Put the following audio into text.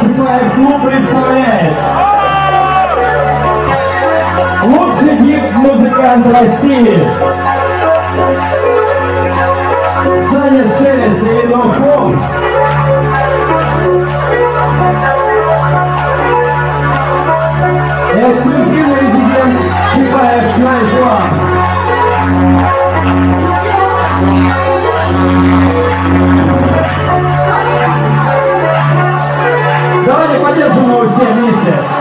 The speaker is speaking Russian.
Чапаев клуб представляет лучший гид-музыкант России. Giovanni, quanti sono il CMS?